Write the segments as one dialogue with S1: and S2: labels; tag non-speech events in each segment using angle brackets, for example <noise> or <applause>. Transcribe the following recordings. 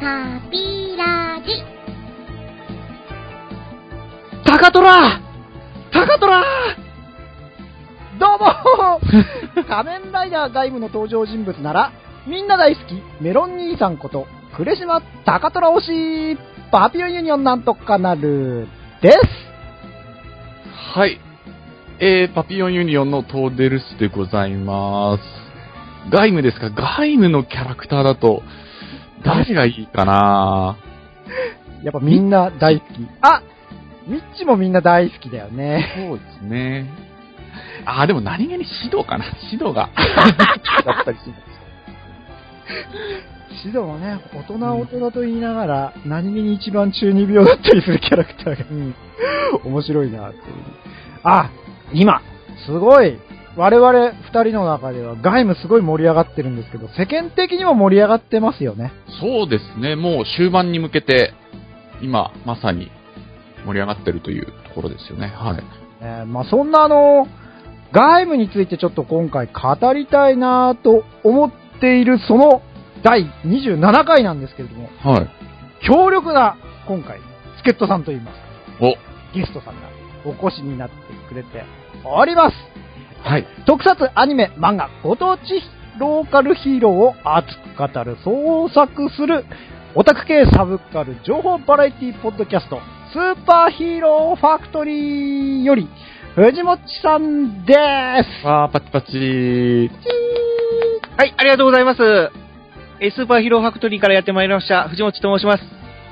S1: タピラジ。
S2: タカトラタカトラ
S3: どうも <laughs> 仮面ライダー鎧武の登場人物なら、みんな大好き、メロン兄さんこと、呉島貴虎推し、パピオンユニオンなんとかなる、です。
S2: はい。えー、パピオンユニオンのトーデルスでございます。外務ですか？外務のキャラクターだと、誰がいいかな？
S3: やっぱみんな大好き。あミッチもみんな大好きだよね。
S2: そうですね。あー、でも何気に指導かな？指導が。だったりする。
S3: シドもね、大人は大人と言いながら、何気に一番中二病だったりするキャラクターが、うん、面白いなっていう。あ、今、すごい、我々二人の中では外務すごい盛り上がってるんですけど、世間的にも盛り上がってますよね。
S2: そうですね。もう終盤に向けて、今、まさに盛り上がってるというところですよね。はい。
S3: えーまあそんなあの、外務についてちょっと今回語りたいなと思っているその第27回なんですけれども、
S2: はい。
S3: 強力な今回、助っ人さんといいますか、
S2: お、
S3: ゲストさんがお越しになってくれております。
S2: はい。
S3: 特撮アニメ、漫画、ご当地ローカルヒーローを熱く語る、創作する、オタク系サブカル情報バラエティポッドキャスト、スーパーヒーローファクトリーより、藤もっちさんです。
S2: わー、パチパチ
S4: はい、ありがとうございます。えースーパーヒーローファクトリーからやってまいりました、藤本と申します。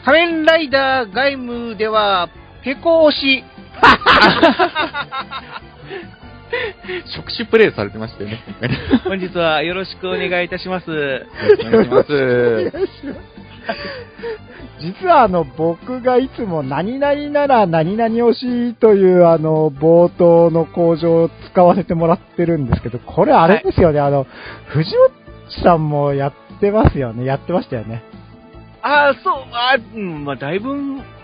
S4: 仮面ライダー外務では、ペコ推し。<laughs> <laughs>
S2: 触手プレイされてましたよね。<laughs>
S4: 本日はよろしくお願いいたします。
S2: お願いします。<laughs>
S3: 実はあの、僕がいつも何々なら何々推しというあの、冒頭の工場を使わせてもらってるんですけど、これあれですよね、あの、藤本さんもやってますよね、やってましたよね。
S4: ああ、そう、あーうん、まあ、だいぶ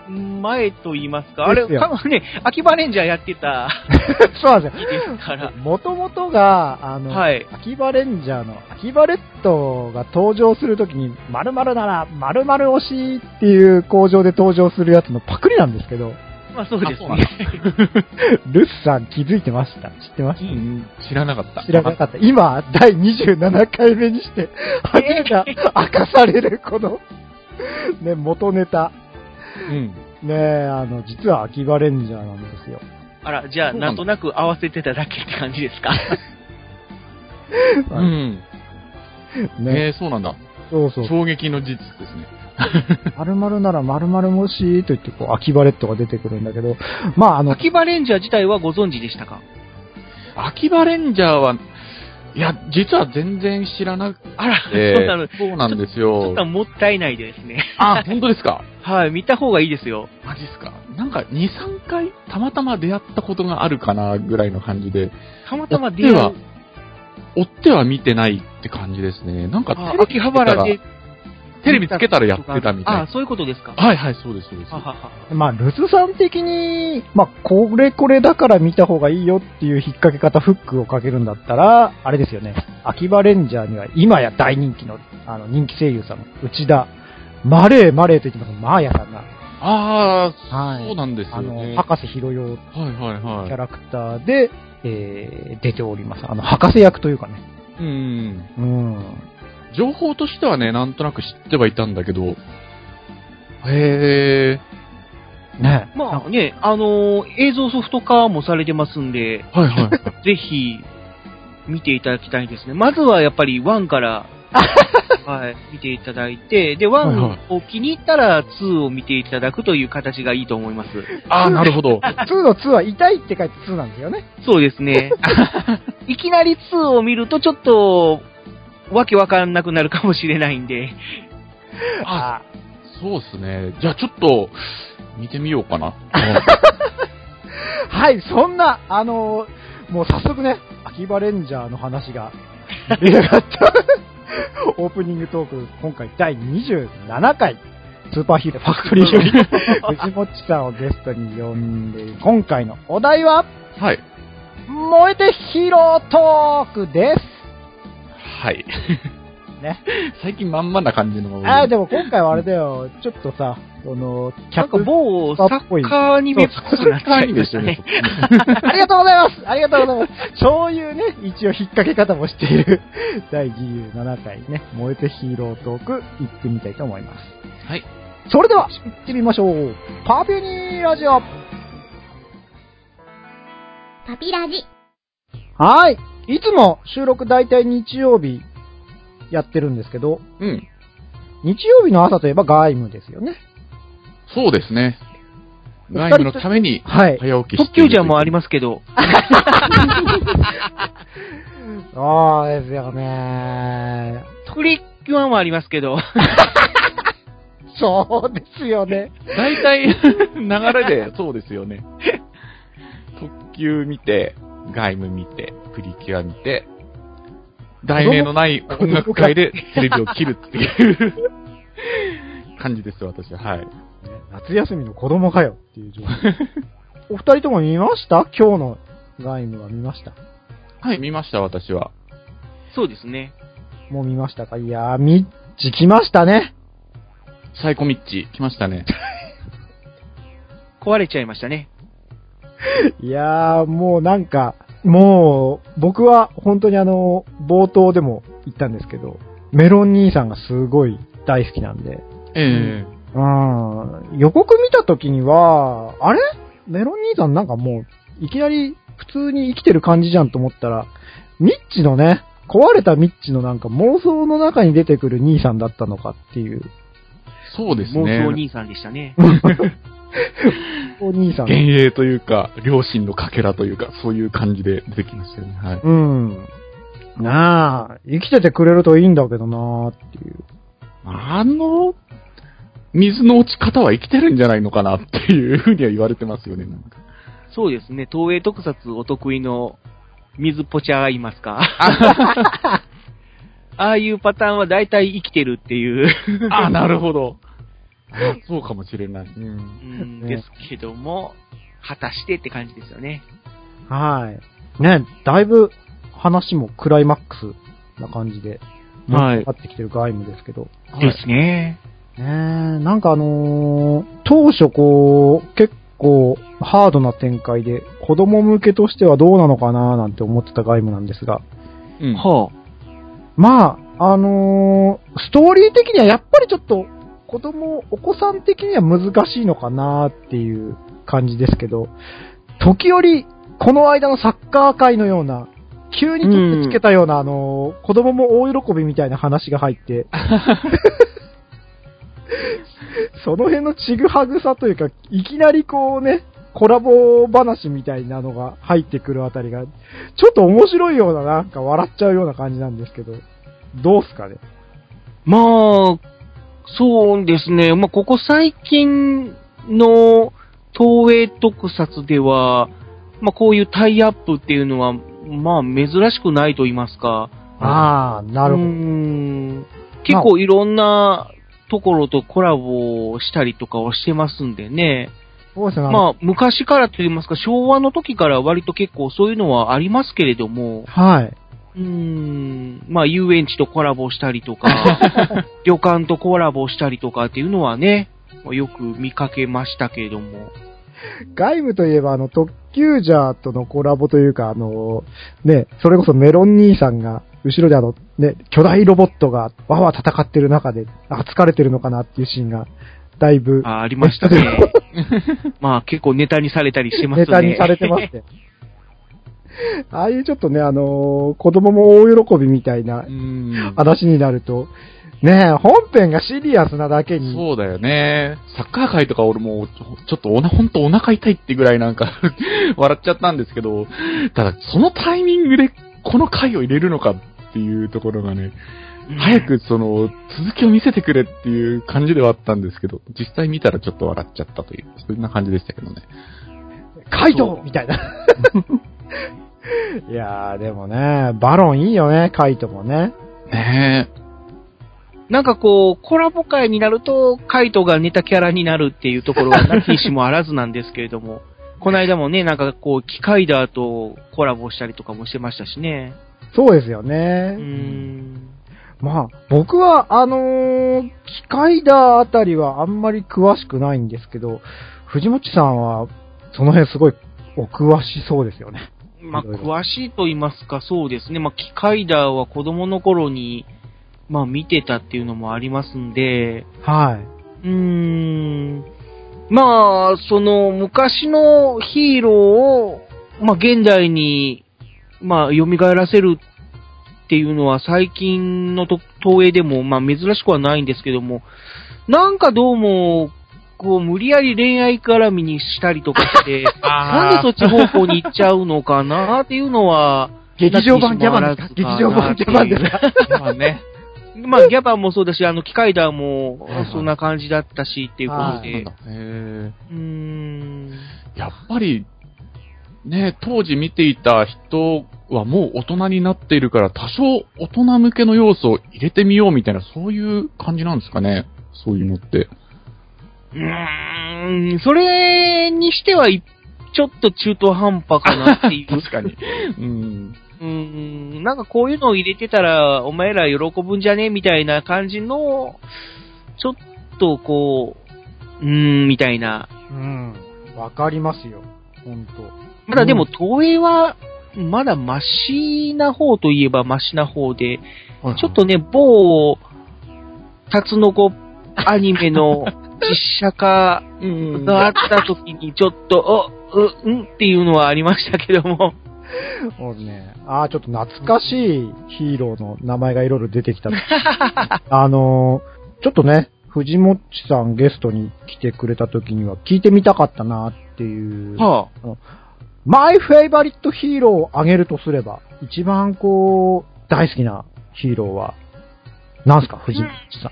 S4: 前と言いますか。あれ、多分ね、秋葉レンジャーやってた <laughs>
S3: そうなんですよ。
S4: 日ですから。
S3: もともとが、あの、
S4: はい
S3: 秋葉レンジャーの、秋葉レッドが登場するときに、〇〇なら〇〇推しっていう工場で登場するやつのパクリなんですけど、
S4: まあ、そうですね。<laughs>
S3: ルスさん気づいてました知ってました、
S2: うん、知らなかった。
S3: 知らなかった。今、第27回目にして、初めて明かされる、この、ね、元ネタ。
S2: うん。
S3: ねえ、あの、実は秋葉レンジャーなんですよ。
S4: あら、じゃあ、
S2: な
S4: んんとなく合わせてただけって感じですか？<laughs>
S2: うん。
S3: ね、
S2: えー、そうなんだ。
S3: そうそう。
S2: 衝撃の事実ですね。<laughs>
S3: 〇〇なら〇〇もしと言って、こう、秋葉レッドが出てくるんだけど、まあ、あの、
S4: 秋葉レンジャー自体はご存知でしたか？
S2: 秋葉レンジャーは、いや、実は全然知らなく
S4: あら、
S2: て、
S4: そうな
S2: そうなんです
S4: ょっ
S2: よ
S4: と。もったいないですね。
S2: あ、本当ですか？
S4: はい、見た方がいいですよ。
S2: マジっすか？なんか、2、3回、たまたま出会ったことがあるかな、ぐらいの感じで、
S4: たまたま出会
S2: 追っては
S4: う。、
S2: 追っては見てないって感じですね。なんか、
S4: あ
S2: テレビ
S4: 秋葉原で。
S2: テレビつけたらやってたみたいな。
S4: あそういうことですか。
S2: はいはい、そうです、そうです。
S4: ははは
S3: まあ、ルズさん的に、まあ、これこれだから見た方がいいよっていう引っ掛け方、フックをかけるんだったら、あれですよね。秋葉レンジャーには今や大人気の、あの、人気声優さんの内田、マレーマレーと言ってますマーヤさんが、
S2: ああ、
S3: はい
S2: そうなんですよ
S3: あ
S2: ね。
S3: の、博士ひろよ
S2: はいはいはい。
S3: キャラクターで、えー、出ております。あの、博士役というかね。
S2: うん。
S3: うん。
S2: 情報としてはね、なんとなく知ってはいたんだけど、へえ、
S3: ね
S4: まあね、あのー映像ソフト化もされてますんで、
S2: はいはい。<laughs>
S4: ぜひ、見ていただきたいですね。まずはやっぱり1から、<laughs> はい、見ていただいて、で、
S2: はいはい
S4: 1を気に入ったら2を見ていただくという形がいいと思います。
S2: ああ、なるほど。<laughs>
S3: 2の2は痛いって書いて2なんですよね。
S4: そうですね。<laughs> いきなり2を見るとちょっと、わけわかんなくなるかもしれないんで、
S2: あ、そうですね。じゃあちょっと、見てみようかな。<laughs>
S3: はい、そんな、あのーもう早速ね、秋葉レンジャーの話が出なかった。オープニングトーク、今回第27回、スーパーヒーローファクトリーより、<laughs> 藤もっちさんをゲストに呼んで今回のお題は、
S2: はい。
S3: 燃えてヒーロートークです。
S2: はい。
S3: ね。<laughs>
S2: 最近まんまな感じの。
S3: ああ、でも今回はあれだよ、ちょっとさ、その、キ
S4: なんか
S3: ャップ、
S4: 某サッカーアニメっぽくなっちゃいましたね。
S3: ありがとうございますありがとうございますそういうね、一応引っ掛け方もしている、第27回ね、燃えてヒーロートーク、行ってみたいと思います。
S2: はい。
S3: それでは、行ってみましょう。パピュニーラジオ
S1: パピラジ。
S3: はい。いつも収録大体日曜日やってるんですけど、
S2: うん。
S3: 日曜日の朝といえば外務ですよね。
S2: そうですね。外務のために
S3: はい。
S2: 早起きして
S4: 特急ジャーもあり
S2: ま
S4: ますけど、
S3: そうですよね。
S4: プリキュアもありますけど、
S3: そうですよね。
S2: す。大体、流れで、そうですよね。特急見て、外務見て、プリキュア見て、題名のない音楽会でテレビを切るっていう <laughs> 感じです、私は。はい。
S3: ね夏休みの子供かよっていう状況。<laughs> お二人とも見ました？今日の外務は見ました？
S2: はい、見ました、私は。
S4: そうですね。
S3: もう見ましたか？いやー、ミッチ来ましたね。
S2: サイコミッチ、来ましたね。<laughs>
S4: 壊れちゃいましたね。
S3: いやー、もうなんか、もう、僕は本当にあの、冒頭でも言ったんですけど、メロン兄さんがすごい大好きなんで、
S2: え
S3: うん、予告見た時には、あれ？メロン兄さんなんかもう、いきなり普通に生きてる感じじゃんと思ったら、ミッチのね、壊れたミッチのなんか妄想の中に出てくる兄さんだったのかっていう、
S2: えそうです
S4: 妄
S2: ね。
S4: 想兄さんでしたね。
S3: お兄さん。
S2: 幻影というか、両親のかけらというか、そういう感じで出てきましたよね。はい。
S3: うん。なあ、生きててくれるといいんだけどなーっていう。
S2: あの、水の落ち方は生きてるんじゃないのかなっていうふうには言われてますよね、なんか。
S4: そうですね。東映特撮お得意の水ポチャがいますか？ああいうパターンは大体生きてるっていう、
S2: あ、なるほど。<laughs> あそうかもしれない。うん。
S4: うん
S3: ね
S4: ですけども、果たしてって感じですよね。
S3: はい。ね、だいぶ話もクライマックスな感じで、
S2: はい
S3: なってきてる外務ですけど。
S4: ですね。
S3: ねえ、なんかあのー当初こう、結構ハードな展開で、子供向けとしてはどうなのかななんて思ってた外務なんですが、
S2: うん。
S4: は
S3: まあ、あのーストーリー的にはやっぱりちょっと、子供、お子さん的には難しいのかなっていう感じですけど、時折、この間のサッカー界のような、急に取ってつけたような、あのー子供も大喜びみたいな話が入って、<laughs> その辺のちぐはぐさというか、いきなりこうね、コラボ話みたいなのが入ってくるあたりが、ちょっと面白いような、なんか笑っちゃうような感じなんですけど、どうすかね？
S4: まあ、そうですね。まあ、ここ最近の東映特撮では、まあ、こういうタイアップっていうのは、まあ、珍しくないと言いますか。
S3: ああ、なるほど。
S4: ん結構いろんなところとコラボをしたりとかをしてますんでね。
S3: そうですね。
S4: まあ、昔からと言いますか、昭和の時から割と結構そういうのはありますけれども、
S3: はい。
S4: うーん、まあ、遊園地とコラボしたりとか、<laughs> 旅館とコラボしたりとかっていうのはね、まあよく見かけましたけれども。
S3: 外部といえば、あの、特急ジャーとのコラボというか、あの、ね、それこそメロン兄さんが、後ろであの、ね、巨大ロボットがわわ戦ってる中で、あ、疲れてるのかなっていうシーンが、だいぶ、
S4: あありましたね。<laughs> まあ、結構ネタにされたりしてますね。
S3: ネタにされてますね。<laughs> ああいうちょっとね、あの子供も大喜びみたいな
S2: うん。
S3: 話になると、ねえ、本編がシリアスなだけに、
S2: そうだよね。サッカー界とか俺もちょちょっとおな、ほんとお腹痛いってぐらいなんか笑っちゃったんですけど、ただそのタイミングでこの回を入れるのかっていうところがね、
S4: うん
S2: 早くその続きを見せてくれっていう感じではあったんですけど、実際見たらちょっと笑っちゃったという、そんな感じでしたけどね。
S3: カイトみたいな。<laughs> いやー、でもね、バロンいいよね、カイトもね。
S2: ね
S4: なんかこう、コラボ会になると、カイトがネタキャラになるっていうところはなきにしもあらずなんですけれども、この間もね、なんかこう、機械だとコラボしたりとかもしてましたしね。
S3: そうですよ
S4: うー
S3: ね。
S4: ん。
S3: まあ、僕は、あのー機械だあたりはあんまり詳しくないんですけど、藤本さんは、その辺すごいお詳しそうですよね。
S4: まあ、詳しいと言いますか、そうですね。まあ、機械ダーは子供の頃に、まあ、見てたっていうのもありますんで、
S3: はい。
S4: うーん。まあ、その、昔のヒーローを、まあ、現代に、まあ、蘇らせるっていうのは最近のと東映でも、まあ、珍しくはないんですけども、なんかどうも、こう、無理やり恋愛絡みにしたりとかして、<laughs> なんでそっち方向に行っちゃうのかなっていうのは、
S3: 劇場版ギャバンですか？劇場版ギャバンですか？
S2: まあね。
S4: まあ、ギャバンもそうだし、あの、機械ダーもそんな感じだったし、っていうこと
S3: はい
S4: で。うーん。
S2: やっぱり、ね、当時見ていた人はもう大人になっているから、多少大人向けの要素を入れてみようみたいな、そういう感じなんですかね。そういうのって。
S4: うーん、それにしてはい、ちょっと中途半端かなっていう。<laughs>
S2: 確かに。うん。
S4: うーん、なんかこういうのを入れてたら、お前ら喜ぶんじゃねみたいな感じの、ちょっとこう、うーん、みたいな。
S3: うん。わかりますよ。ほんと。
S4: まだでも、東映は、まだマシな方といえばマシな方で、ちょっとね、某、タツノコアニメの <laughs> 実写化
S2: うん、
S4: があった時にちょっと、お、う、うんっていうのはありましたけども。
S3: もうね、ああ、ちょっと懐かしいヒーローの名前がいろいろ出てきた。<laughs> あのーちょっとね、藤もっちさんゲストに来てくれた時には聞いてみたかったなっていう。
S4: は
S3: マイフェイバリットヒーローを挙げるとすれば、一番こう、大好きなヒーローは、なんすか、藤もっちさん。
S4: あ、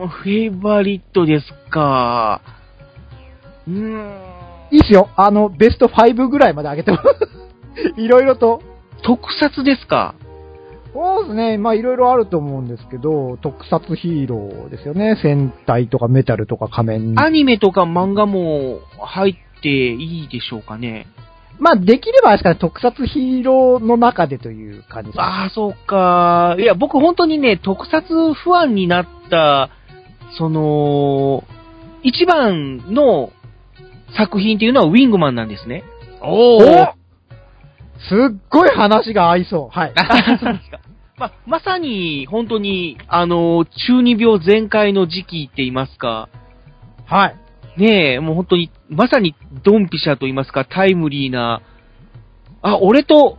S4: うーん、フェイバリットですか。うーん、
S3: いいっすよ。あの、ベスト5ぐらいまで上げても。<laughs> いろいろと。
S4: 特撮ですか。
S3: そうですね。まあいろいろあると思うんですけど、特撮ヒーローですよね。戦隊とかメタルとか仮面。
S4: アニメとか漫画も入っていいでしょうかね。
S3: まあできればあれですかね、特撮ヒーローの中でという感じですね。
S4: ああ、そうか。いや、僕本当にね、特撮不安になった、その、一番の作品っていうのはウィングマンなんですね。
S2: お
S3: お
S2: ー
S3: すっごい話が合いそう。はい。
S4: そうですか。まあ、まさに、本当に、あの、中二病全開の時期って言いますか、
S3: はい。
S4: ねえ、もう本当に、まさにドンピシャと言いますか、タイムリーな、あ、俺と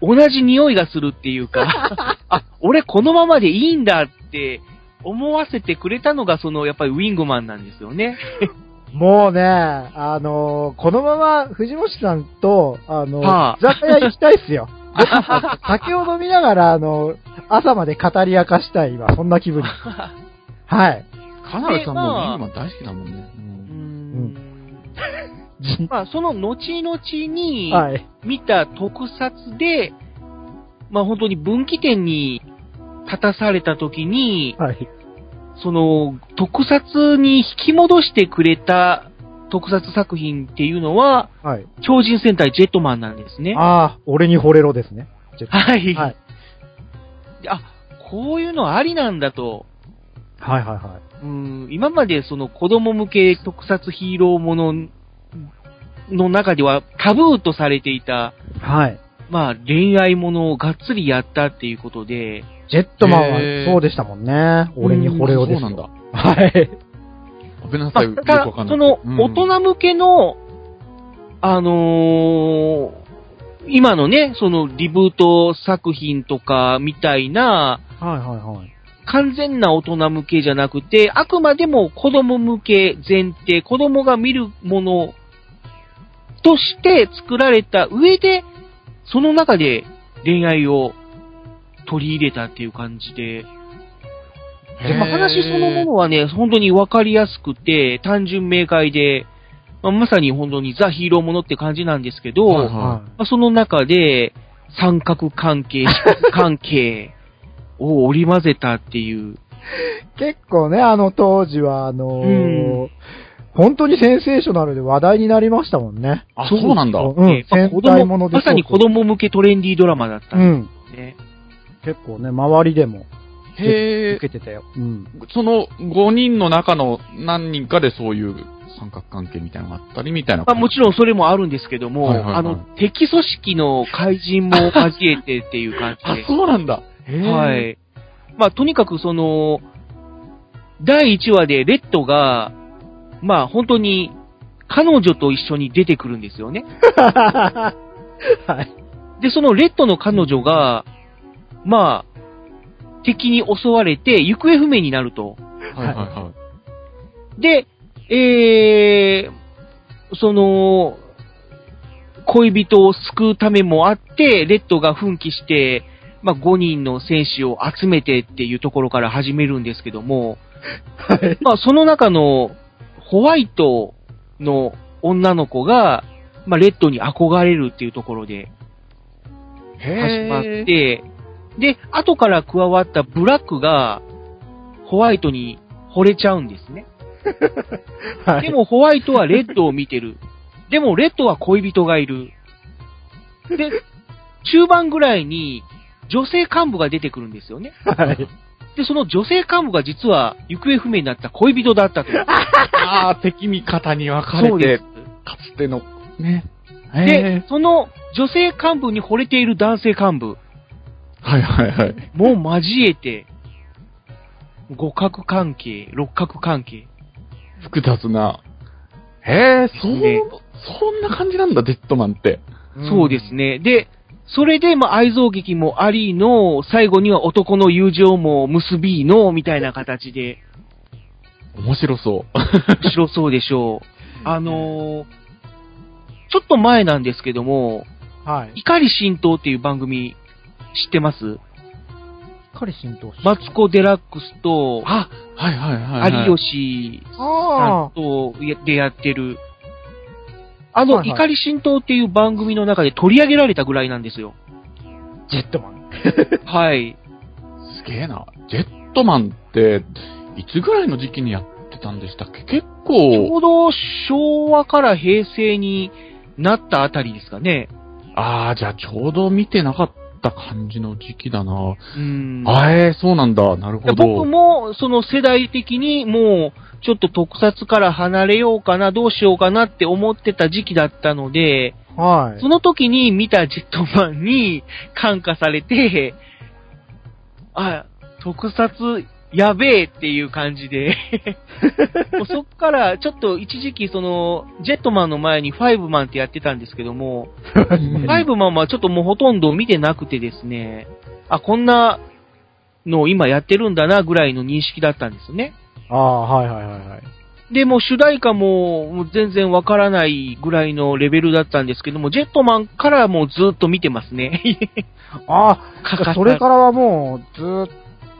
S4: 同じ匂いがするっていうか、<laughs> あ、俺このままでいいんだって思わせてくれたのが、その、やっぱりウィングマンなんですよね。<laughs>
S3: もうね、あのーこのまま藤本さんと、あの、
S4: はあ
S3: 居酒屋行きたいっすよ。酒を飲みながら、あの、朝まで語り明かしたい、今、そんな気分に。<laughs> はい。
S2: カナダさんも
S4: でまあ
S2: ウィングマン大好きだもんね。
S4: う
S2: ん
S4: んまあ、その後々に、
S3: はい。
S4: 見た特撮で、まあ本当に分岐点に立たされた時に、
S3: はい。
S4: その特撮に引き戻してくれた特撮作品っていうのは、
S3: はい。
S4: 超人戦隊ジェットマンなんですね。
S3: ああ、俺に惚れろですね。
S4: はい。
S3: はい。
S4: であ、こういうのありなんだと。
S3: はいはいは
S4: うん、今までその子供向け特撮ヒーローものの中ではタブーとされていた、
S3: い。はい。
S4: まあ恋愛ものをがっつりやったっていうことで、
S3: ジェットマンはそうでしたもんね。俺に惚れろですよ。
S2: そうなんだ。
S3: はい。
S2: ごめんなさい、よく
S4: まあただ
S2: わかんない。
S4: その、
S2: うん
S4: 大人向けの、あのー今のね、そのリブート作品とかみたいな、
S3: はいはいはい。
S4: 完全な大人向けじゃなくて、あくまでも子供向け前提、子供が見るものとして作られた上で、その中で恋愛を取り入れたっていう感じで、でまあ、話そのものはね、本当にわかりやすくて、単純明快で、まあ、まさに本当にザ・ヒーローものって感じなんですけど、
S2: はいはい。
S4: まあ、その中で、三角関係、四角関係を織り交ぜたっていう。
S3: 結構ね、あの当時は、あのー
S4: うん
S3: 本当にセンセーショナルで話題になりましたもんね。
S2: あ、そうなんだ。
S3: うん、
S4: え
S3: 戦隊もので
S4: まさに子供向けトレンディードラマだった
S3: うんん。
S4: ですね。
S3: 結構ね、周りでも
S2: へえ。
S3: 受けてたよ。うん。
S2: その5人の中の何人かでそういう三角関係みたいなのがあったりみたいな。
S4: まあもちろんそれもあるんですけども、
S2: はいはいはい
S4: あの、敵組織の怪人も交えてっていう感 <laughs>
S2: あ
S4: じ、で。
S2: そうなんだ。
S4: はい。まあとにかくその、第1話でレッドが、まあ本当に彼女と一緒に出てくるんですよね。<laughs>
S3: はい。
S4: で、そのレッドの彼女が、まあ、敵に襲われて行方不明になると。
S2: はいはいはい。
S4: で、えー、その、恋人を救うためもあって、レッドが奮起して、まあ、5人の戦士を集めてっていうところから始めるんですけども、
S3: はい。
S4: まあ、その中のホワイトの女の子が、まあ、レッドに憧れるっていうところで始まっ。て、で、後から加わったブラックが、ホワイトに惚れちゃうんですね。<laughs>
S3: はい。
S4: でもホワイトはレッドを見てる。でもレッドは恋人がいる。で、中盤ぐらいに女性幹部が出てくるんですよね。
S3: はい。
S4: で、その女性幹部が実は行方不明になった恋人だったと。<laughs>
S2: ああ、敵味方に分かれて、かつての、ね。
S4: で
S2: え、
S4: その女性幹部に惚れている男性幹部
S2: はいはいはい。
S4: も交えて、五角関係、六角関係。
S2: 複雑な。へえ、そう、
S4: ね
S2: そんな感じなんだ、デッドマンって。
S4: そうですね。で、それで、まあ、愛憎劇もありの、最後には男の友情も結びの、みたいな形で、
S2: 面白そう。
S4: 面白そうでしょう。<laughs> あのーちょっと前なんですけども、
S3: はい。
S4: 怒り浸透っていう番組知ってます？
S3: 彼浸透し
S4: マツコ・デラックスと、
S2: あ、はいはいはい、はい。
S4: 有吉さ
S3: あ
S4: んとやでやってる、あの、
S3: はいはい
S4: 怒り浸透っていう番組の中で取り上げられたぐらいなんですよ。
S3: あ、ジェットマン。<laughs>
S4: はい。
S2: すげえな。ジェットマンって、いつぐらいの時期にやってたんでしたっけ？結
S4: ち
S2: 構、
S4: ょうど昭和から平成になったあたりですかね。
S2: ああ、じゃあちょうど見てなかった感じの時期だな。
S4: うん。
S2: あえー、そうなんだ。なるほど。
S4: 僕も、その世代的にもう、ちょっと特撮から離れようかな、どうしようかなって思ってた時期だったので、
S3: はい。
S4: その時に見たジェットマンに感化されて、<laughs> あ、特撮やべえっていう感じで、<laughs> もうそっからちょっと一時期その、ジェットマンの前にファイブマンってやってたんですけども、
S2: うん
S4: ファイブマンはちょっともうほとんど見てなくてですね、あ、こんなのを今やってるんだなぐらいの認識だったんですよね。
S3: ああ、はいはいはいはい。
S4: で、もう主題歌も全然わからないぐらいのレベルだったんですけども、ジェットマンからもうずっと見てますね。
S3: ああ、それからはもう、ずーっ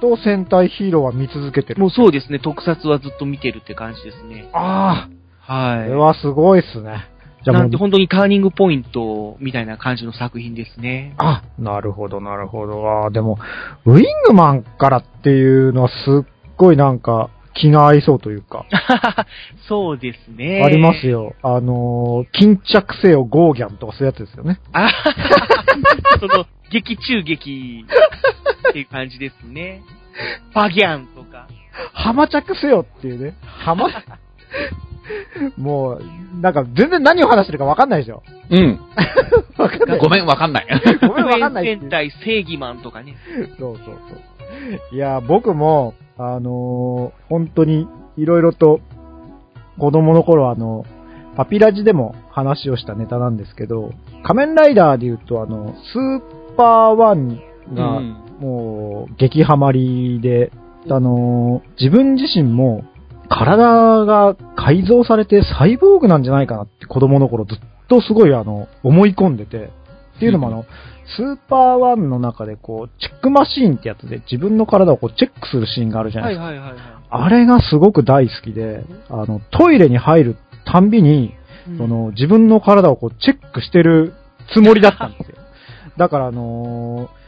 S3: と戦隊ヒーローは見続けてる。
S4: もうそうですね、特撮はずっと見てるって感じですね。
S3: ああ、
S4: は
S3: これはすごいっすね。じゃ
S4: なんで本当にターニングポイントみたいな感じの作品ですね。
S3: あ、なるほどなるほど。ああ、でも、ウィングマンからっていうのはすっごいなんか、気が合いそうというか、<laughs>
S4: そうですね。
S3: あります。よ。あのー、巾着せよゴーギャンとかそういうやつですよね。
S4: あ <laughs> その、劇中劇っていう感じですね。バギャンとか。
S3: 浜着せよっていうね。浜、<laughs> もう、なんか全然何を話してるかわかんないでしょ。
S2: うん。
S3: わかんない。
S2: ごめん、わかんない。
S3: ごめんわかんない
S4: 戦隊正義マンとかね。
S3: そうそうそう。いや、僕も、あのー本当に、いろいろと、子供の頃あの、パピラジでも話をしたネタなんですけど、仮面ライダーで言うと、あの、スーパーワンが、
S2: うん。
S3: もう、激ハマりで、あのー自分自身も、体が改造されてサイボーグなんじゃないかなって子供の頃ずっとすごいあの、思い込んでて、っていうのもあの、スーパーワンの中でこう、チェックマシーンってやつで自分の体をこうチェックするシーンがあるじゃなですか。
S4: はいいはいはいはい。
S3: あれがすごく大好きで、あの、トイレに入るたんびに、
S4: うん
S3: その、自分の体をこう、チェックしてるつもりだったんですよ。<laughs> だから、あのー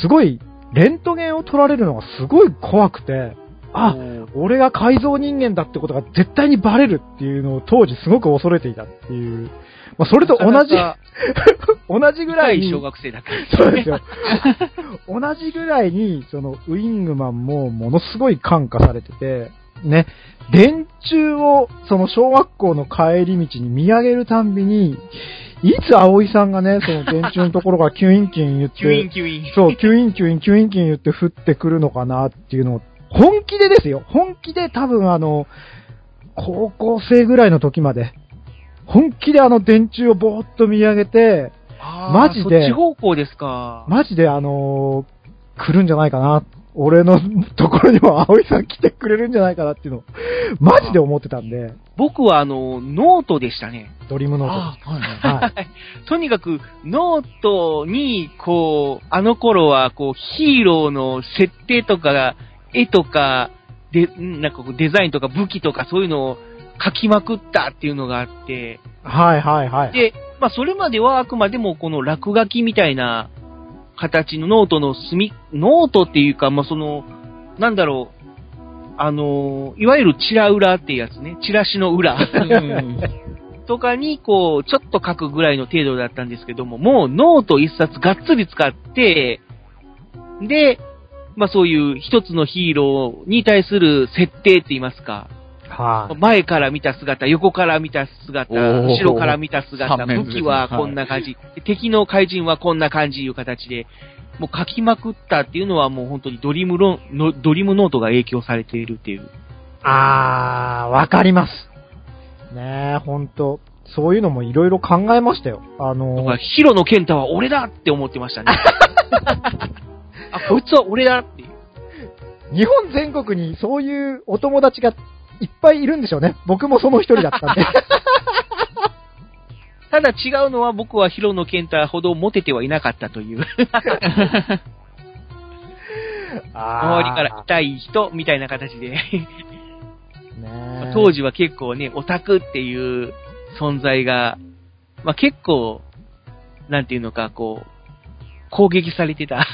S3: すごい、レントゲンを撮られるのがすごい怖くて、あ、俺が改造人間だってことが絶対にバレるっていうのを当時すごく恐れていたっていうまあ、それと同じ、<laughs> 同じぐらい
S4: 小、学生だった。
S3: そうですよ。<laughs> 同じぐらいに、その、ウィングマンもものすごい感化されてて、ね、電柱を、その小学校の帰り道に見上げるたんびに、いつ葵さんがね、その電柱のところからキュインキュイン言って、
S4: キュインキュイン。
S3: そう、キュインキュイン、キュインキュイン言って降ってくるのかなっていうのを、本気でですよ。本気で多分あの、高校生ぐらいの時まで、本気であの電柱をぼーっと見上げて、マジで
S4: そっち方向ですか。
S3: マジであのー来るんじゃないかな。俺の <laughs> ところにも葵さん来てくれるんじゃないかなっていうのを、マジで思ってたんで、
S4: 僕はあの、ノートでしたね。
S3: ドリームノート
S2: あはい
S3: はい。<laughs>
S4: とにかく、ノートに、こう、あの頃は、こう、ヒーローの設定とか、絵とか、で、んなんかこうデザインとか武器とかそういうのを書きまくったっていうのがあって、
S3: はいはいはい。
S4: で、まあそれまではあくまでもこの落書きみたいな形のノートの隅、ノートっていうか、まあその、なんだろう、あの、いわゆるチラ裏っていうやつね、チラシの裏。
S2: うん。<laughs>
S4: とかに、こう、ちょっと書くぐらいの程度だったんですけども、もうノート一冊がっつり使って、で、まあそういう一つのヒーローに対する設定って言いますか、
S3: はい。
S4: 前から見た姿、横から見た姿、後ろから見た姿、武器はこんな感じ、で敵の怪人はこんな感じいう形で、もう書きまくったっていうのはもう本当にドリームロのドリームノートが影響されているっていう。
S3: あー、わかります。ねえ、ほんと。そういうのもいろいろ考えましたよ。あの
S4: だから、ヒロの健太は俺だって思ってましたね。<laughs> あ、こいつは俺だっていう。
S3: 日本全国にそういうお友達がいっぱいいるんでしょうね。僕もその一人だったんで。<laughs>
S4: ただ違うのは僕はヒロの健太ほどモテてはいなかったという。<laughs> 周りから痛い人みたいな形で。<laughs> 当時は結構ね、オタクっていう存在が、まあ結構、なんていうのか、こう、攻撃されてた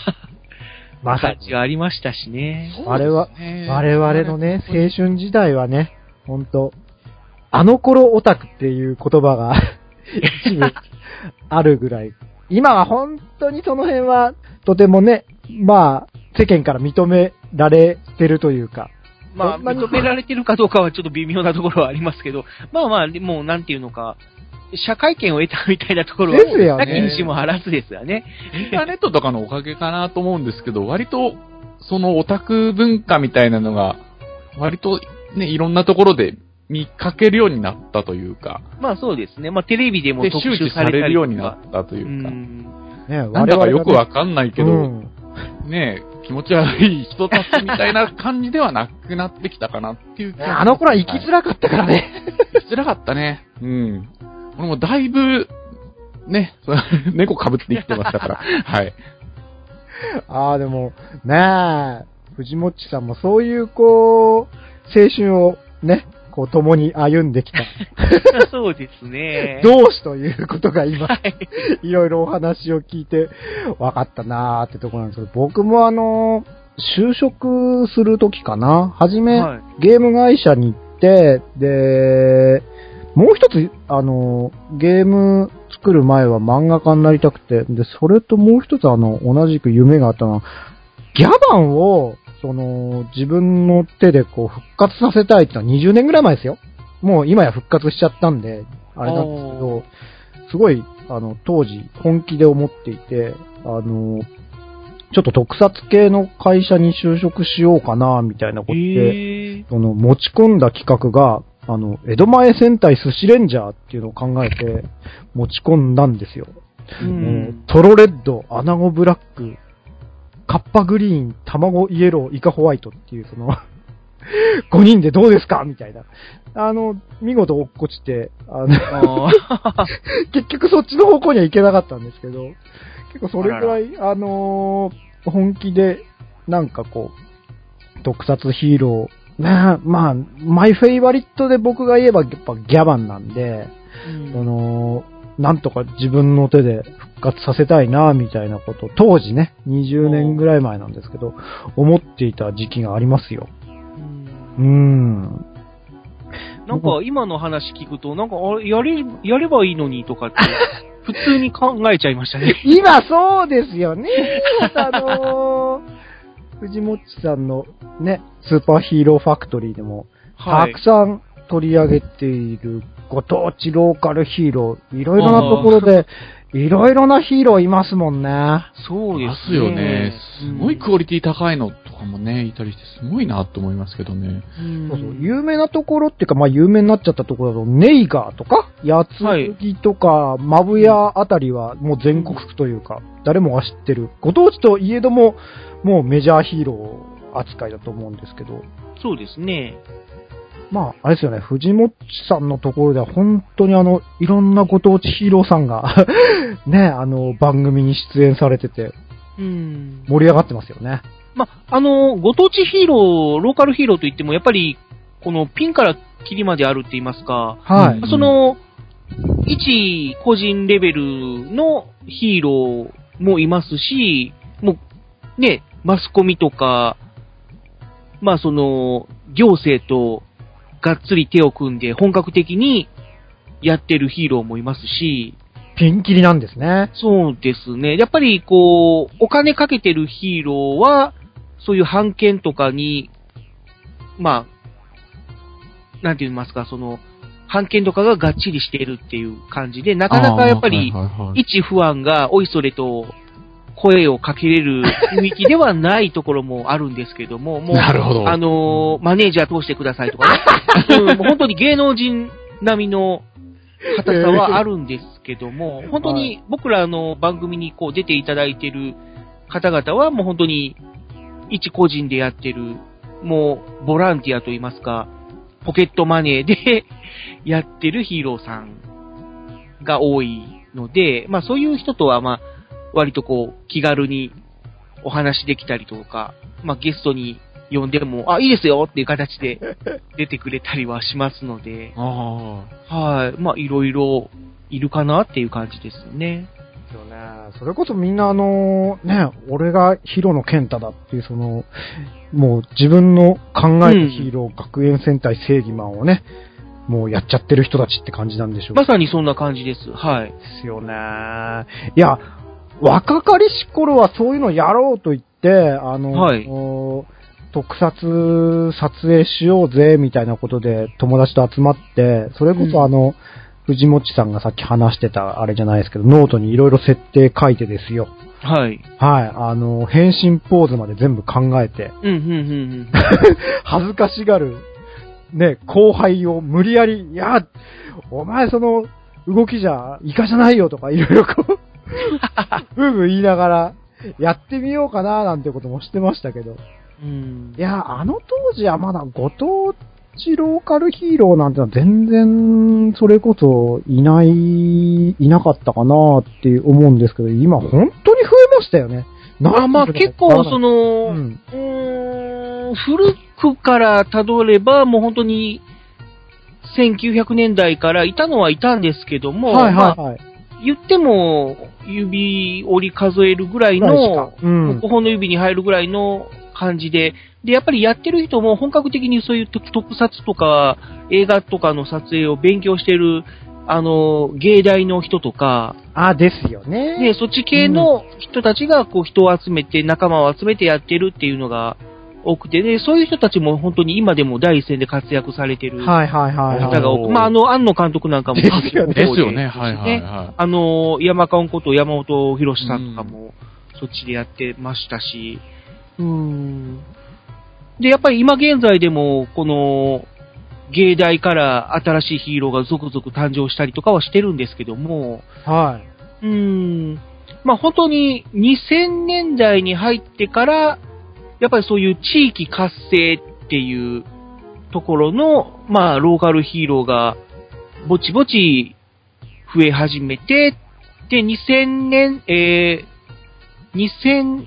S3: まさに
S4: ありましたしね。
S3: あれは
S2: そうですね
S3: 我々のね、青春時代はね、ほんと、あの頃オタクっていう言葉が <laughs> 一部あるぐらい。今は本当にその辺はとてもね、まあ、世間から認められてるというか。
S4: まあ、認められてるかどうかはちょっと微妙なところはありますけど、まあまあ、でもうなんていうのか、社会権を得たみたいなところは、
S3: ですよね
S4: なきにしもあらずですよね。
S2: インターネットとかのおかげかなと思うんですけど、割と、そのオタク文化みたいなのが、割とね、いろんなところで見かけるようになったというか、
S4: まあそうですね。まあテレビでも
S2: で、
S4: 特
S2: 周知さ
S4: 集されたり
S2: れるようになったといううか、
S4: ん。
S3: ね、
S2: なんだかよくわかんないけど、
S3: うん
S2: ね気持ち悪い人たちみたいな感じではなくなってきたかなっていう
S3: あの頃は生きづらかったからね。
S2: 生きづらかったね。うん。俺もだいぶ、ね、<laughs> 猫被って生きてましたから。<laughs> はい。
S3: ああ、でも、ねえ、藤もっちさんもそういう、こう、青春をね、こう、共に歩んできた、<laughs>
S4: そうですね。
S3: 同志ということが今、
S4: はい
S3: いろいろお話を聞いて分かったなーってところなんですけど、僕もあの、就職するときかな、はじめ、
S4: はい
S3: ゲーム会社に行って、で、もう一つ、あの、ゲーム作る前は漫画家になりたくて、で、それともう一つあの、同じく夢があったのは、ギャバンを、その、自分の手でこう、復活させたいってのは20年ぐらい前ですよ。もう今や復活しちゃったんで、あれなんですけど、すごい、あの、当時、本気で思っていて、あの、ちょっと特撮系の会社に就職しようかな、みたいなことで。その持ち込んだ企画が、あの、江戸前戦隊寿司レンジャーっていうのを考えて持ち込んだんですよ。
S4: う
S3: も
S4: ん
S3: う。トロレッド、アナゴブラック、カッパグリーン、卵イエロー、イカホワイトっていうその、<laughs> 5人でどうですかみたいな。あの、見事落っこちて、あの、<laughs> 結局そっちの方向には行けなかったんですけど、結構それくらい、あのー本気で、なんかこう、特撮ヒーロー、ねえまあ、マイフェイバリットで僕が言えばやっぱギャバンなんで、
S4: うん
S3: その、なんとか自分の手で復活させたいな、みたいなこと、当時ね、20年ぐらい前なんですけど、思っていた時期がありますよ。
S4: うん
S3: うーん。
S4: なんか今の話聞くと、なんか、あれ、やれ、やればいいのにとかって、<laughs> 普通に考えちゃいましたね。
S3: 今そうですよね。あのー、藤もっちさんのね、スーパーヒーローファクトリーでも、
S4: はい
S3: たく。さん取り上げているご当地ローカルヒーロー、いろいろなところで、いろいろなヒーローいますもんね。
S4: そうで
S2: ます。よね。すごいクオ
S4: リ
S2: リティ高いのとかもね、いたりして、すごいなと思いますけどね。
S3: そうそう有名なところっていうか、まあ有名になっちゃったところだと、ネイガーとか、八つ木とか、マブヤあたりはもう全国区というか、誰もが知ってる。ご当地といえども、もうメジャーヒーロー扱いだと思うんですけど、
S4: そうですね。
S3: まあ、あれですよね、藤もっちさんのところでは本当にあの、いろんなご当地ヒーローさんが、<laughs> ね、あの、番組に出演されてて、
S4: うん。
S3: 盛り上がってますよね。
S4: まあ、あの、ご当地ヒーロー、ローカルヒーローといっても、やっぱり、このピンからキリまであるって言いますか、
S3: はい。
S2: うん
S4: その、一個人レベルのヒーローもいますし、もう、ね、マスコミとか、まあその、行政とがっつり手を組んで本格的にやってるヒーローもいますし、
S3: ピンキリなんですね。
S4: そうですね。やっぱりこう、お金かけてるヒーローは、そういう判件とかに、まあ、なんて言いますか、その、判件とかががっちりしてるっていう感じで、なかなかやっぱり、一不安がおいそれと声をかけれる雰囲気ではないところもあるんですけども、もう、
S2: なるほど。
S4: あのーマネージャー通してくださいとかね。うん、もう本当に芸能人並みの硬さはあるんですけども、<laughs> 本当に僕らの番組にこう出ていただいてる方々はもう本当に一個人でやってる、もうボランティアといいますか、ポケットマネーでやってるヒーローさんが多いので、まあそういう人とはまあ割とこう気軽にお話できたりとか、まあゲストに呼んでも、あ、いいですよっていう形で <laughs> 出てくれたりはしますので、
S2: あ
S4: はい。まあいろいろいるかなっていう感じですよね。
S3: ですよね。それこそみんなあの、ね、俺がヒロの健太だっていうその、もう自分の考えるヒーロー、学園戦隊正義マンをね、もうやっちゃってる人たちって感じなんでしょう
S4: まさにそんな感じです。はい。
S3: ですよね。いや、若かりし頃はそういうのやろうと言って、あの、
S4: はい
S3: お特撮撮影しようぜ、みたいなことで友達と集まって、それこ
S4: うん
S3: そあの、藤もちさんがさっき話してたあれじゃないですけど、ノートにいろいろ設定書いてですよ。
S4: はい。
S3: はい。あの、変身ポーズまで全部考えて、
S4: うん、うん、うん、<laughs>
S3: 恥ずかしがる、ね、後輩を無理やり、いや、お前その動きじゃ、イカじゃないよとかいろいろこう、ブーブー言いながら、やってみようかななんてこともしてましたけど。
S4: うん。
S3: いや、あの当時はまだご当地ローカルヒーローなんてのは全然、それこそいない、いなかったかなって思うんですけど、今本当に増えましたよね。
S4: あまあ結構そ
S3: の、
S4: の、
S3: う、
S4: うんーん、古くから辿れば、もう本当に、1900年代からいたのはいたんですけども、
S3: はい
S4: まあ
S3: はいはい。
S4: 言っても、指折り数えるぐらいの
S3: か、うん
S4: 5本の指に入るぐらいの感じで、で、やっぱりやってる人も本格的にそういう特特撮とか映画とかの撮影を勉強してる、あの、芸大の人とか、
S3: あ、ですよね。
S4: ね、そっち系の人たちがこう人を集めて、仲間を集めてやってるっていうのが多くて、で、そういう人たちも本当に今でも第一線で活躍されてる方
S3: はいはいはいはい。
S4: が多く、まあ、あの、庵野監督なんかも
S3: ですよね
S2: ですよね、はいはいは
S4: あの、山川こと山本博さんとかも、そっちでやってましたし、うん。で、やっぱり今現在でも、この、芸大から新しいヒーローが続々誕生したりとかはしてるんですけども、
S3: はい。
S4: うん。まあ本当に2000年代に入ってから、やっぱりそういう地域活性っていうところの、まあローカルヒーローがぼちぼち増え始めて、で、2000年、えー、2000、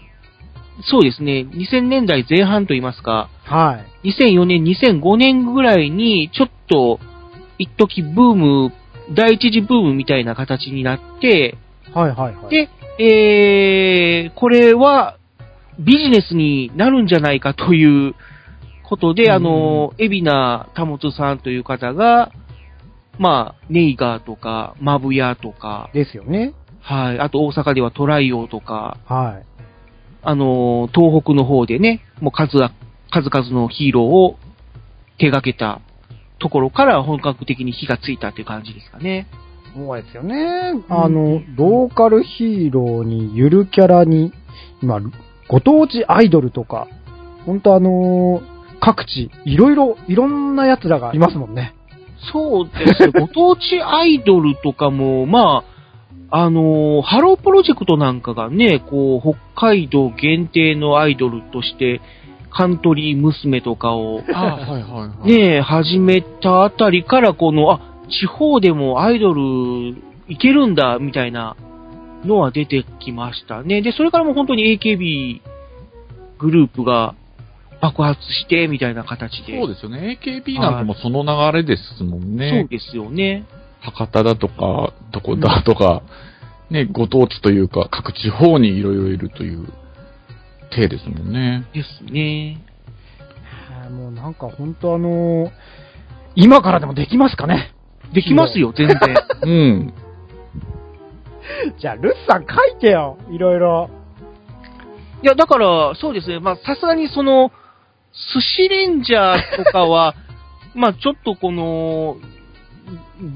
S4: そうですね、2000年代前半といいますか、
S3: はい。
S4: 2004年、2005年ぐらいに、ちょっと、一時ブーム、第一次ブームみたいな形になって、
S3: はいはいはい。
S4: で、えー、これはビジネスになるんじゃないかということで、あの、海老名保さんという方が、まあ、ネイガーとか、マブヤとか、
S3: ですよね。
S4: はい。あと大阪ではトライオーとか、
S3: はい。
S4: あの、東北の方でね、もう数は、数々のヒーローを手掛けたところから本格的に火がついたっていう感じですかね。
S3: そうですよね。あの、ローカルヒーローに、ゆるキャラに、今、ご当地アイドルとか、ほんとあのー各地、いろいろ、いろんな奴らがいますもんね。
S4: そうですね。<laughs> ご当地アイドルとかも、まあ、あのーハロープロジェクトなんかがね、こう、北海道限定のアイドルとして、カントリー娘とかを。ねえ、始めたあたりから、この、あ、地方でもアイドルいけるんだ、みたいなのは出てきましたね。で、それからもう本当に AKB グループが爆発して、みたいな形で。
S2: そうですよね。AKB なんかもその流れですもん
S4: そう
S2: ね。
S4: ですよね。
S2: 博多だとか、どこだとか、ね、ご当地というか、各地方にいろいろいるという体ですもんね。
S4: ですね。
S3: もうなんかほんとあのー今からでもできますかね？
S4: できますよ、全然。
S2: うん。<laughs>
S3: じゃあ、ルスさん書いてよ。いろいろ。
S4: いや、だから、そうですね。まあ、さすがにその、寿司レンジャーとかは、<laughs> まあ、ちょっとこの、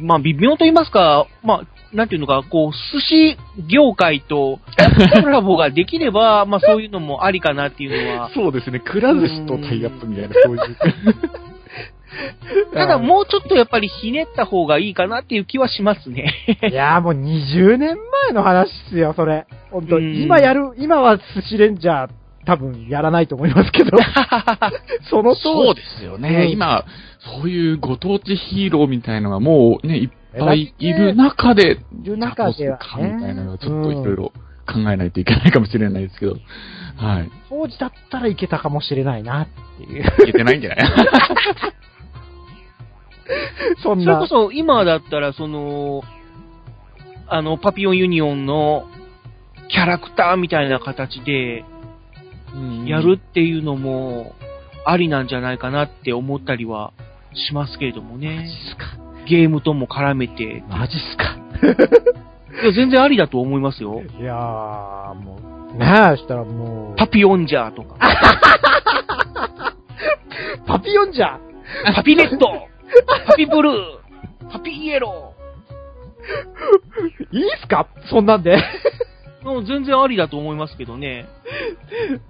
S4: まあ、微妙と言いますか、まあ、なんていうのか、こう、寿司業界と <laughs> コラボができれば、まあ、そういうのもありかなっていうのは。
S2: そうですね。くら寿司とタイアップみたいな、そういう。
S4: ただ、もうちょっとやっぱりひねった方がいいかなっていう気はしますね。
S3: いやーもう20年前の話っすよ、それ。本当
S4: うん
S3: 今やる、今は寿司レンジャー多分やらないと思いますけど。<laughs> その
S2: そう
S3: で
S2: ですよね。
S3: うん
S2: 今、そういうご当地ヒーローみたいのがもうね、いっぱいいる中で、
S3: いる中では、
S2: どうするかみたいなのはちょっといろい
S3: うん
S2: ろ考えないといけないかもしれないですけど、はい。
S3: 当時だったらいけたかもしれないなっていう。
S2: いけてないんじゃない？<laughs> <laughs>
S3: そんな
S4: それこ。そ今だったら、その、あの、パピオンユニオンのキャラクターみたいな形でやるっていうのもありなんじゃないかなって思ったりはしますけれども
S3: マジっ
S4: ね。
S3: すか。
S4: ゲームとも絡めて。
S3: マジっすか。<laughs>
S4: いや、全然ありだと思いますよ。
S3: いやー、もう、ねえ、したらもう、
S4: パピオンジャーとか。<laughs>
S3: パピヨンじゃん
S4: パピレッドパピブルーパピイエロ
S3: いいっすか？そんなんで。ね
S4: ーもう全然ありだと思いますけどね。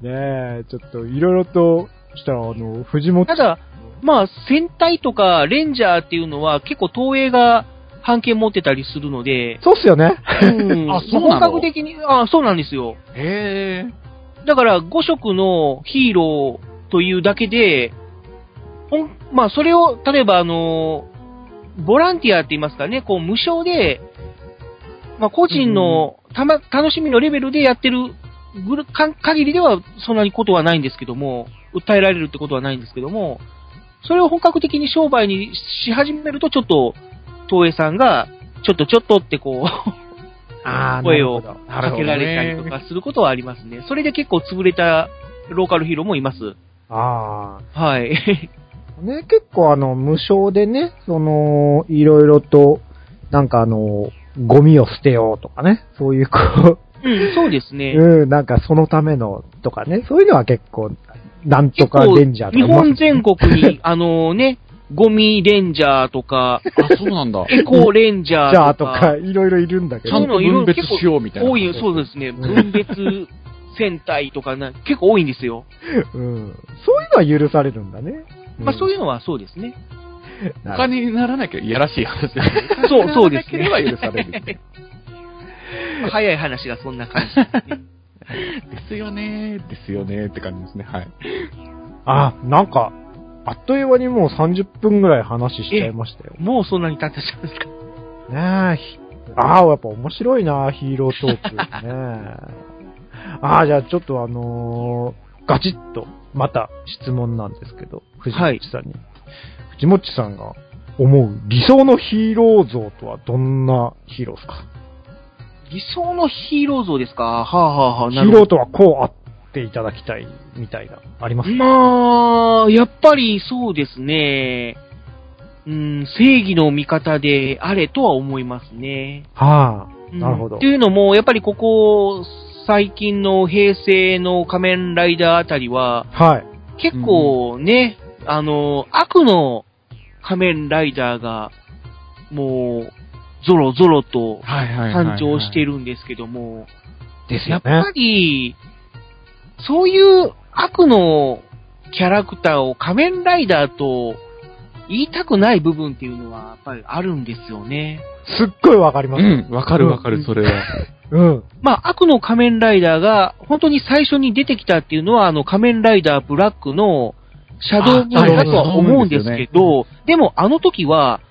S3: え、ちょっといろいろと、したらあの、藤本
S4: ただ、まあ、戦隊とかレンジャーっていうのは結構東映が半径持ってたりするので、
S3: そうっすよね。
S4: うん <laughs>
S2: あそうなの？
S4: 本格的に、あ、そうなんですよ。
S2: へえ。
S4: だから5色のヒーローというだけで、まあ、それを、例えばあの、ボランティアって言いますかね、こう、無償で、まあ、個人のたま、楽しみのレベルでやってるぐるか限りでは、そんなにことはないんですけども、訴えられるってことはないんですけども、それを本格的に商売にし始めると、ちょっと、東映さんが、ちょっとちょっとってこう、<laughs> 声をかけられたりとかすることはありますね。それで結構潰れたローカルヒーローもいます。
S3: あ
S4: はい。
S3: あ。ね、結構あの、無償でね、その、いろいろと、なんかあの、ゴミを捨てようとかね、そういうこ
S4: うん、そうです
S3: う、
S4: ね。
S3: うん、なんかそのためのとかね、そういうのは結構、なんとかレンジャーと
S4: 日
S3: かいます
S4: 本全国に、あのね、<laughs> ゴミレンジャーとか、
S2: あ、そうなんだ。
S4: エコレンジャ
S3: じゃあと
S4: ーとか、
S3: か、いろいろいるんだけど
S2: ちゃん。と分別しようみたいな。
S4: 多い、そうですね、分別戦隊とかな、結構多いんですよ。
S3: うん。そういうのは許されるんだね。
S4: まあそう
S3: い
S4: いうのはそうですね。
S3: うん。
S2: 他にならなきゃいやらしい話だね。<laughs>
S4: そうそうですね
S2: ならなければ許される。で
S4: 早い話がそんな感じですね。<laughs>
S2: すよねですよねって感じですね。はい。
S3: あ、なんか、あっという間にもう30分ぐらい話しちゃいましたよ。
S4: もうそんなに経ってしまうんですか？
S3: ねえ、ひああ、やっぱ面白いな、ヒーロートーク。ねえ。ああ、じゃあちょっとあのーガチッと、また質問なんですけど、藤本さんに。藤本さんが思う理想のヒーロー像とはどんなヒーローですか？
S4: 理想のヒーロー像ですか？はあ、はあはあ、
S3: ヒ。ーローとはこうあっっていただきたいみたいな、あります
S4: まあ、やっぱりそうですね。うん、正義の味方であれとは思いますね。
S3: はあ、
S4: うん
S3: なるほど
S4: っていうのも、やっぱりここ、最近の平成の仮面ライダーあたりは、
S3: はい。
S4: 結構ね、あの、悪の仮面ライダーが、もう、ゾロゾロと誕生してるんですけども、
S3: ですよ
S4: やっぱ
S3: ね。
S4: り、そういう悪のキャラクターを仮面ライダーと言いたくない部分っていうのはやっぱりあるんですよね。
S3: すっごいわかります。
S2: うん、わかるわかる、それは。
S3: うん。
S4: まあ、悪の仮面ライダーが本当に最初に出てきたっていうのは、あの仮面ライダーブラックのシャドウムーンだとは思うんですけど、でもあの時は、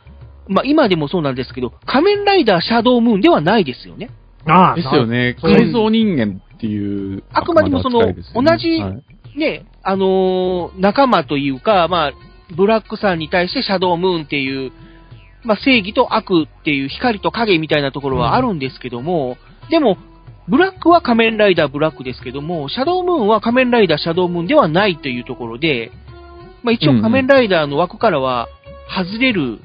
S4: まあ今でもそうなんですけど、仮面ライダーシャドウムーンではないですよね。
S3: ああ、
S2: ですよね。改造人間っていう。
S4: あくまでもその同じ
S2: はい
S4: ね、あのー仲間というか、まあ、ブラックさんに対してシャドウムーンっていう、まあ、正義と悪っていう光と影みたいなところはあるんですけども、でも、ブラックは仮面ライダーブラックですけども、シャドウムーンは仮面ライダーシャドウムーンではないというところで、まあ一応仮面ライダーの枠からは外れる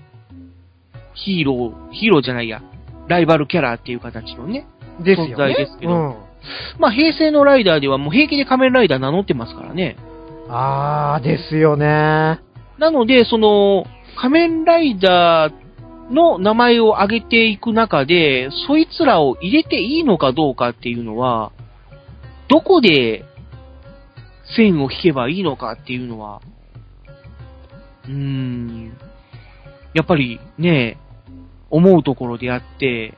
S4: ヒーロー、ヒーローじゃないや、ライバルキャラっていう形のね。
S3: ですよね。
S4: 存在ですけど
S3: うん。
S4: まあ平成のライダーではもう平気で仮面ライダー名乗ってますからね。
S3: ああ、ですよね。
S4: なので、その、仮面ライダーの名前を挙げていく中で、そいつらを入れていいのかどうかっていうのは、どこで線を引けばいいのかっていうのは、うーん、やっぱりね、思うところであって、
S3: へ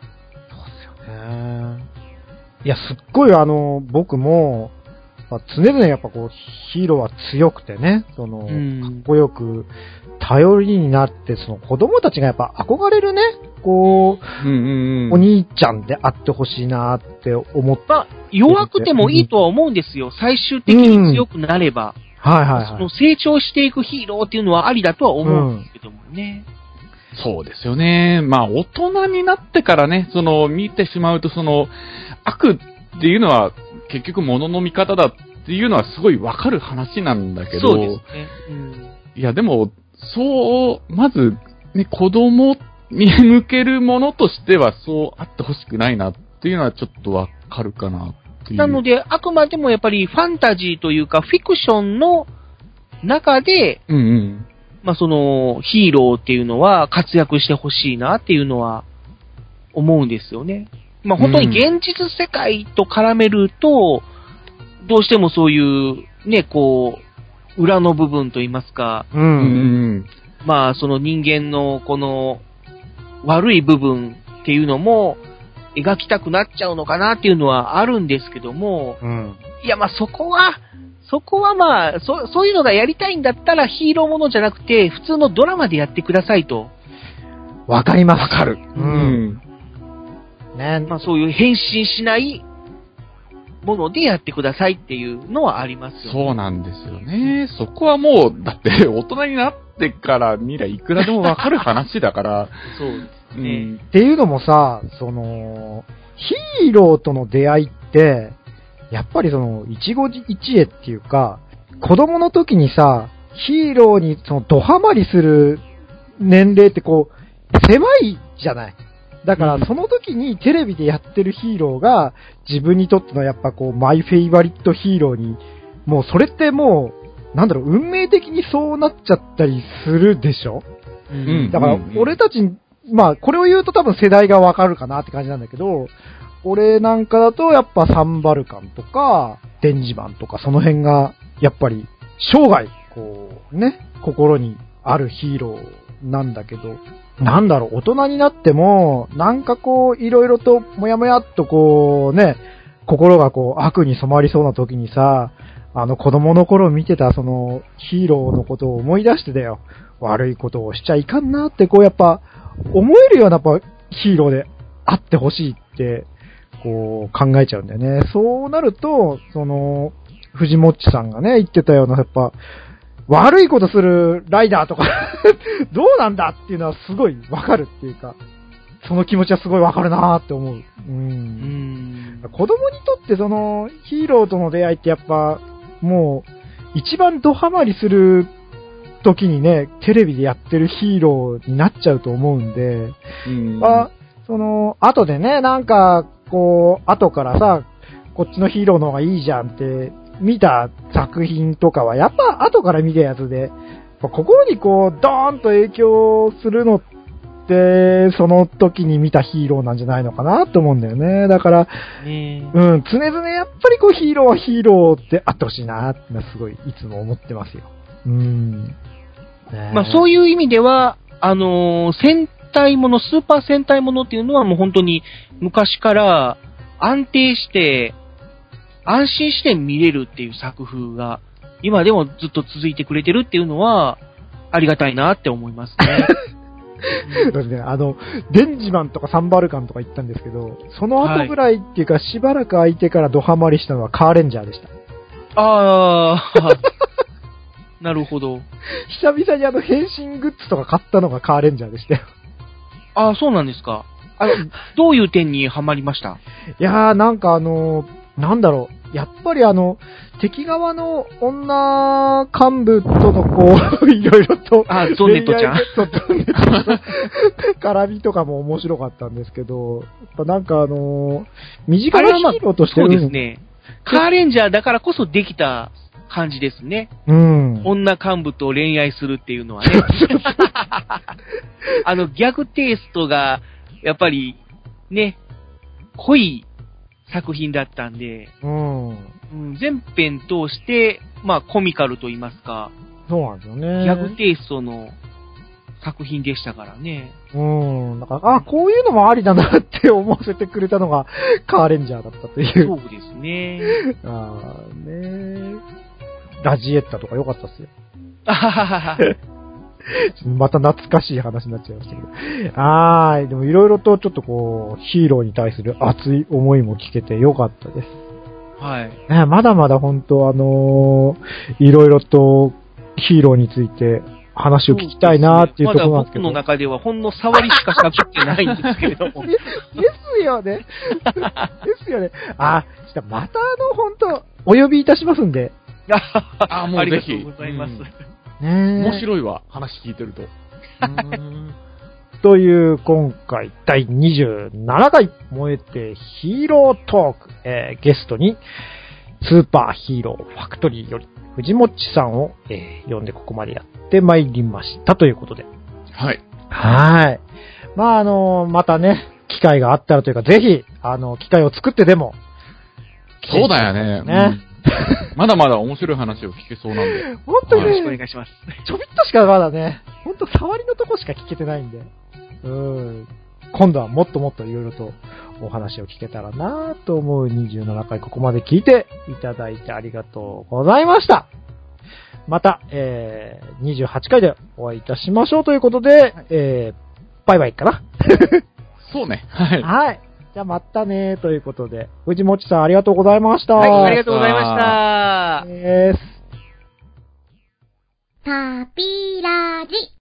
S3: ーいや、すっごいあの、僕も、まあ常々やっぱこう、ヒーローは強くてね、その、
S4: うん
S3: かっこよく、頼りになって、その子供たちがやっぱ憧れるね、こう、
S2: うんうんうん。
S3: お兄ちゃんであってほしいなって思った。
S4: まあ、弱くてもいいとは思うんですよ。最終的に強くなれば。
S3: はいはいはい
S4: その。成長していくヒーローっていうのはありだとは思うんですけどもね。
S2: そうですよね。まあ、大人になってからね、その、見てしまうと、その、悪っていうのは、結局物の見方だっていうのはすごいわかる話なんだけど、
S4: そうですね。うん
S2: いや、でも、そう、まず、ね、子供に向けるものとしては、そうあってほしくないなっていうのはちょっとわかるかなっていう。
S4: なので、あくまでもやっぱりファンタジーというか、フィクションの中で、
S2: うんうん。
S4: まあその、ヒーローっていうのは活躍してほしいなっていうのは思うんですよね。まあ本当に現実世界と絡めると、どうしてもそういう、ね、こう、裏の部分といいますか、
S3: う。
S2: うんうんん。
S4: まあその人間のこの悪い部分っていうのも描きたくなっちゃうのかなっていうのはあるんですけども、
S3: うん。
S4: いやまあそこは、そこはまあ、そそういうのがやりたいんだったらヒーローものじゃなくて、普通のドラマでやってくださいと。
S3: わかります。
S2: わかる。
S3: う。
S2: うんん。
S3: ね。
S4: まあそういう変身しないものでやってくださいっていうのはありますよね。
S2: そうなんですよね。そこはもう、だって、<laughs> 大人になってから見りゃいくらでもわかる話だから、<laughs>
S4: そうです
S2: う
S4: ね。
S2: ん。
S3: っていうのもさ、その、ヒーローとの出会いって、やっぱりその、一期一会っていうか、子供の時にさ、ヒーローにその、ドハマりする年齢ってこう、狭いじゃない。だか
S4: うん。
S3: ら、その時にテレビでやってるヒーローが、自分にとってのやっぱこう、マイフェイバリットヒーローに、もうそれってもう、なんだろう、運命的にそうなっちゃったりするでしょ？
S4: うん。
S3: だから俺たち、まあ、これを言うと多分世代がわかるかなって感じなんだけど、俺なんかだとやっぱサンバルカンとか、デンジマンとかその辺が、やっぱり生涯、こう、ね、心にあるヒーローなんだけど、なんだろう、大人になっても、なんかこう、いろいろと、もやもやっとこう、ね、心がこう、悪に染まりそうな時にさ、あの子供の頃見てたそのヒーローのことを思い出してだよ。悪いことをしちゃいかんなって、こうやっぱ、思えるようなやっぱヒーローであってほしいって、こう考えちゃうんだよね。そうなると、その、藤もっちさんがね、言ってたような、やっぱ、悪いことするライダーとか、<laughs> どうなんだっていうのはすごいわかるっていうか、その気持ちはすごいわかるなーって思う。う。
S4: うんん。
S3: 子供にとってその、ヒーローとの出会いってやっぱ、もう、一番ドハマりする時にね、テレビでやってるヒーローになっちゃうと思うんで、
S2: うん
S3: まあ、その、後でね、なんか、こう、後からさ、こっちのヒーローの方がいいじゃんって、見た作品とかは、やっぱ後から見たやつで、心にこう、ドーンと影響するのって、その時に見たヒーローなんじゃないのかなと思うんだよね。だから、
S4: ね
S3: うん、常々やっぱりこうヒーローはヒーローってあってほしいなってすごいいつも思ってますよ。うん。
S4: まあそう
S3: い
S4: いう意味では、あのー戦隊もの、スーパー戦隊ものっていうのはもう本当に昔から安定して、安心して見れるっていう作風が、今でもずっと続いてくれてるっていうのは、ありがたいなって思いますね。
S3: う。だってね、あの、デンジマンとかサンバルカンとか行ったんですけど、その後ぐらいっていうか、しばらく空いてからドハマりしたのはカーレンジャーでした。
S4: ああ、<laughs> なるほど。
S3: 久々にあの変身グッズとか買ったのがカーレンジャーでしたよ。
S4: ああ、そうなんですか。あの、どういう点にはまりました？
S3: いやー、なんかあのーなんだろう。やっぱりあの、敵側の女幹部とのこう、<laughs> いろいろと、
S4: あゾンネットちゃん
S3: ゾンネットの <laughs> 絡みとかも面白かったんですけど、やっぱなんかあのー身近なヒーローとして
S4: そうですね。カーレンジャーだからこそできた感じですね。
S3: うん。
S4: 女幹部と恋愛するっていうのはね。<laughs> あの、ギャグテイストが、やっぱり、ね、濃い作品だったんで、
S3: うん。
S4: うん、全編通して、まあ、コミカルと言いますか、
S3: そうなんですよね。
S4: ギャグテイストの作品でしたからね。
S3: うん。だから、あ、こういうのもありだなって思わせてくれたのが、カーレンジャーだったという。
S4: そうですね。<laughs>
S3: ああ、ねラジエッタとか良かったっすよ。
S4: あはははは <laughs>
S3: また懐かしい話になっちゃいましたけど。あー、でもいろいろとちょっとこう、ヒーローに対する熱い思いも聞けて良かったです。
S4: はい。
S3: ね、まだまだ本当あのーいろいろとヒーローについて話を聞きたいなっていうところなんですけど。
S4: まだ僕の中ではほんの触りしか喋ってないんですけれども。<laughs>
S3: ですよね。ですよね。あ、したらまたあの、本当お呼びいたしますんで。<laughs>
S2: あもう
S4: ありが
S2: ぜひ
S4: とうございます。
S2: うん
S3: ね
S2: 面白いわ、話聞いてると。
S3: という、今回、第27回、燃えてヒーロートーク、えーゲストに、スーパーヒーローファクトリーより、藤もっちさんを、えー呼んでここまでやってまいりましたということで。
S2: はい。
S3: はい。まあ、あのまたね、機会があったらというか、ぜひ、あの、機会を作ってでも、
S2: そうだよね。
S3: ね
S2: うん <laughs> まだまだ面白い話を聞けそうなんで。
S3: 本当に
S4: よろしくお
S3: ね、
S4: 願いします。
S3: ちょびっとしかまだね、ほんと触りのとこしか聞けてないんで、うん。今度はもっともっといろいろとお話を聞けたらなと思う27回ここまで聞いていただいてありがとうございました。また、えー、28回でお会いいたしましょうということで、えー、バイバイかな。
S2: そうね。はい。
S3: はい。じゃあまたねということで、藤もちさんありがとうございました。
S4: はい、ありがとうございました。
S3: です。
S1: タピラジ。